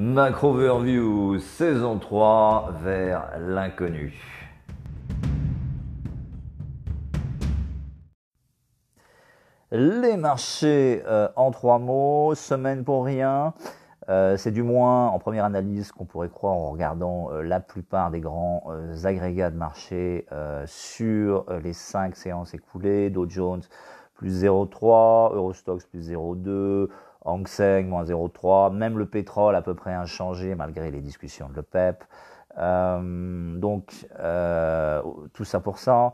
Macro Overview saison 3 vers l'inconnu. Les marchés euh, en trois mots, semaine pour rien. Euh, c'est du moins en première analyse qu'on pourrait croire en regardant euh, la plupart des grands agrégats de marché sur les cinq séances écoulées. Dow Jones plus 0,3, Eurostox plus 0,2, Hang Seng moins 0,3, même le pétrole à peu près inchangé malgré les discussions de l'OPEP. donc tout ça pour ça.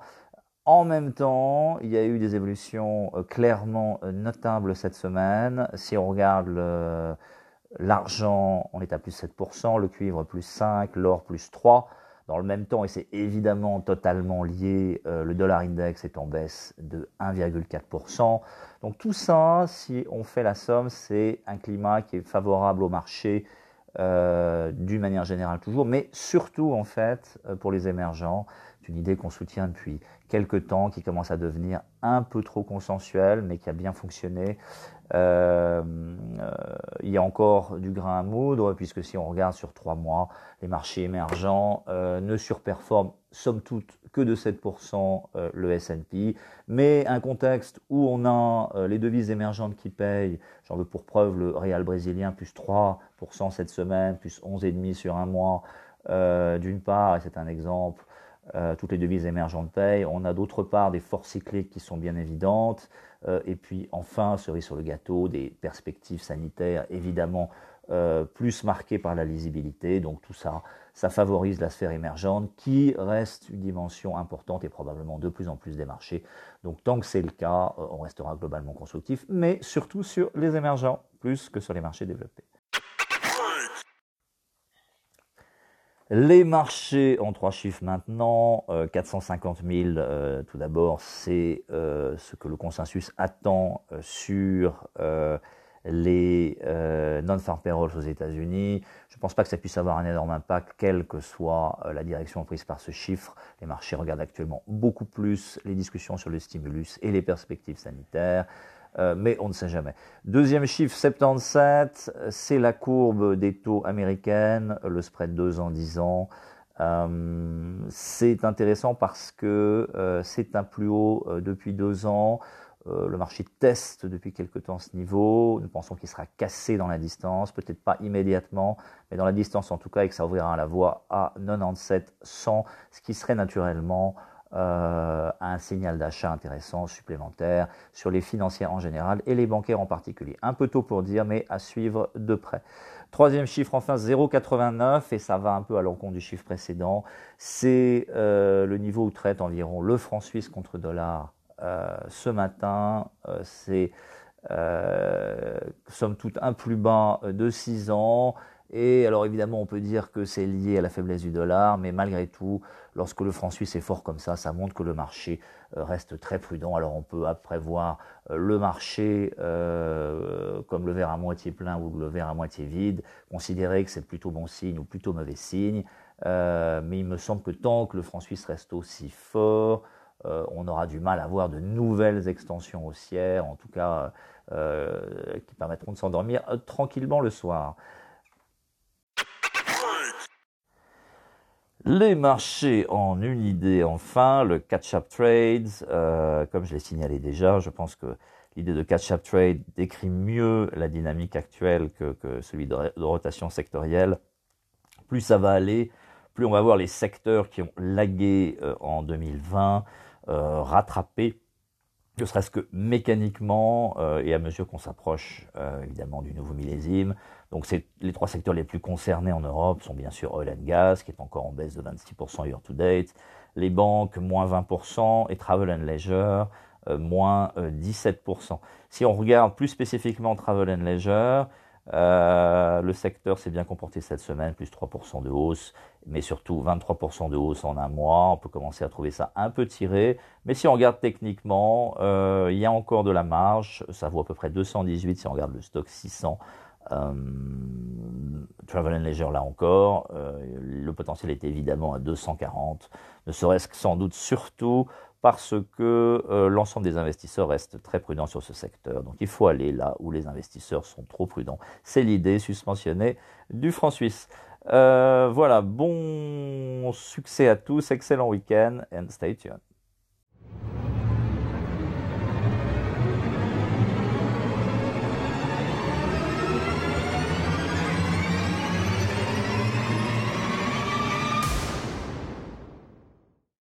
En même temps, il y a eu des évolutions euh, clairement euh, notables cette semaine. Si on regarde l'argent, on est à plus 7%, le cuivre plus 5, l'or plus 3. Dans le même temps, et c'est évidemment totalement lié, euh, le dollar index est en baisse de 1,4%. Donc tout ça, si on fait la somme, c'est un climat qui est favorable au marché d'une manière générale toujours, mais surtout en fait pour les émergents. C'est une idée qu'on soutient depuis quelques temps, qui commence à devenir un peu trop consensuelle, mais qui a bien fonctionné. Euh, euh, il y a encore du grain à moudre, puisque si on regarde sur trois mois, les marchés émergents euh, ne surperforment somme toute que de 7% le S&P, mais un contexte où on a les devises émergentes qui payent, j'en veux pour preuve le réal brésilien plus 3% cette semaine, plus 11,5% sur un mois, d'une part, et c'est un exemple, euh, toutes les devises émergentes payent. On a d'autre part des forces cycliques qui sont bien évidentes. Euh, et puis enfin, cerise sur le gâteau, des perspectives sanitaires évidemment euh, plus marquées par la lisibilité. Donc tout ça, ça favorise la sphère émergente qui reste une dimension importante et probablement de plus en plus des marchés. Donc tant que c'est le cas, on restera globalement constructif, mais surtout sur les émergents plus que sur les marchés développés. Les marchés en trois chiffres maintenant, 450 000 euh, tout d'abord, c'est euh, ce que le consensus attend euh, sur les non-farm payrolls aux États-Unis. Je ne pense pas que ça puisse avoir un énorme impact, quelle que soit la direction prise par ce chiffre. Les marchés regardent actuellement beaucoup plus les discussions sur le stimulus et les perspectives sanitaires. Euh, mais on ne sait jamais. Deuxième chiffre, 77, c'est la courbe des taux américaines, le spread 2 ans, 10 ans. Euh, c'est intéressant parce que euh, c'est un plus haut depuis deux ans. le marché teste depuis quelque temps ce niveau. Nous pensons qu'il sera cassé dans la distance, peut-être pas immédiatement, mais dans la distance en tout cas, et que ça ouvrira la voie à 97 100, ce qui serait naturellement euh, un signal d'achat intéressant supplémentaire sur les financières en général et les bancaires en particulier. Un peu tôt pour dire, mais à suivre de près. Troisième chiffre, enfin 0,89, et ça va un peu à l'encontre du chiffre précédent, c'est euh, le niveau où traite environ le franc suisse contre dollar euh, ce matin. c'est somme toute un plus bas de 6 ans. Et alors évidemment, on peut dire que c'est lié à la faiblesse du dollar, mais malgré tout, lorsque le franc suisse est fort comme ça, ça montre que le marché euh, reste très prudent. Alors on peut après voir euh, le marché euh, comme le verre à moitié plein ou le verre à moitié vide, considérer que c'est plutôt bon signe ou plutôt mauvais signe. mais il me semble que tant que le franc suisse reste aussi fort, on aura du mal à voir de nouvelles extensions haussières, en tout cas qui permettront de s'endormir tranquillement le soir. Les marchés en une idée, enfin, le catch-up trades, euh, comme je l'ai signalé déjà, je pense que l'idée de catch-up trade décrit mieux la dynamique actuelle que, celui de, rotation sectorielle. Plus ça va aller, plus on va voir les secteurs qui ont lagué euh, en 2020 euh, rattraper ne serait-ce que mécaniquement euh, et à mesure qu'on s'approche euh, évidemment du nouveau millésime. Donc les trois secteurs les plus concernés en Europe sont bien sûr oil and gas, qui est encore en baisse de 26% year to date, les banques moins 20% et travel and leisure euh, moins 17%. Si on regarde plus spécifiquement travel and leisure, euh, le secteur s'est bien comporté cette semaine, plus 3% de hausse, mais surtout 23% de hausse en un mois. On peut commencer à trouver ça un peu tiré. Mais si on regarde techniquement, euh, il y a encore de la marge. Ça vaut à peu près 218 si on regarde le stock 600. Euh, Travel and Leisure là encore, le potentiel est évidemment à 240, ne serait-ce que sans doute surtout parce que euh, l'ensemble des investisseurs restent très prudents sur ce secteur. Donc il faut aller là où les investisseurs sont trop prudents. C'est l'idée suspensionnée du franc suisse. Euh, voilà, bon succès à tous, excellent week-end and stay tuned.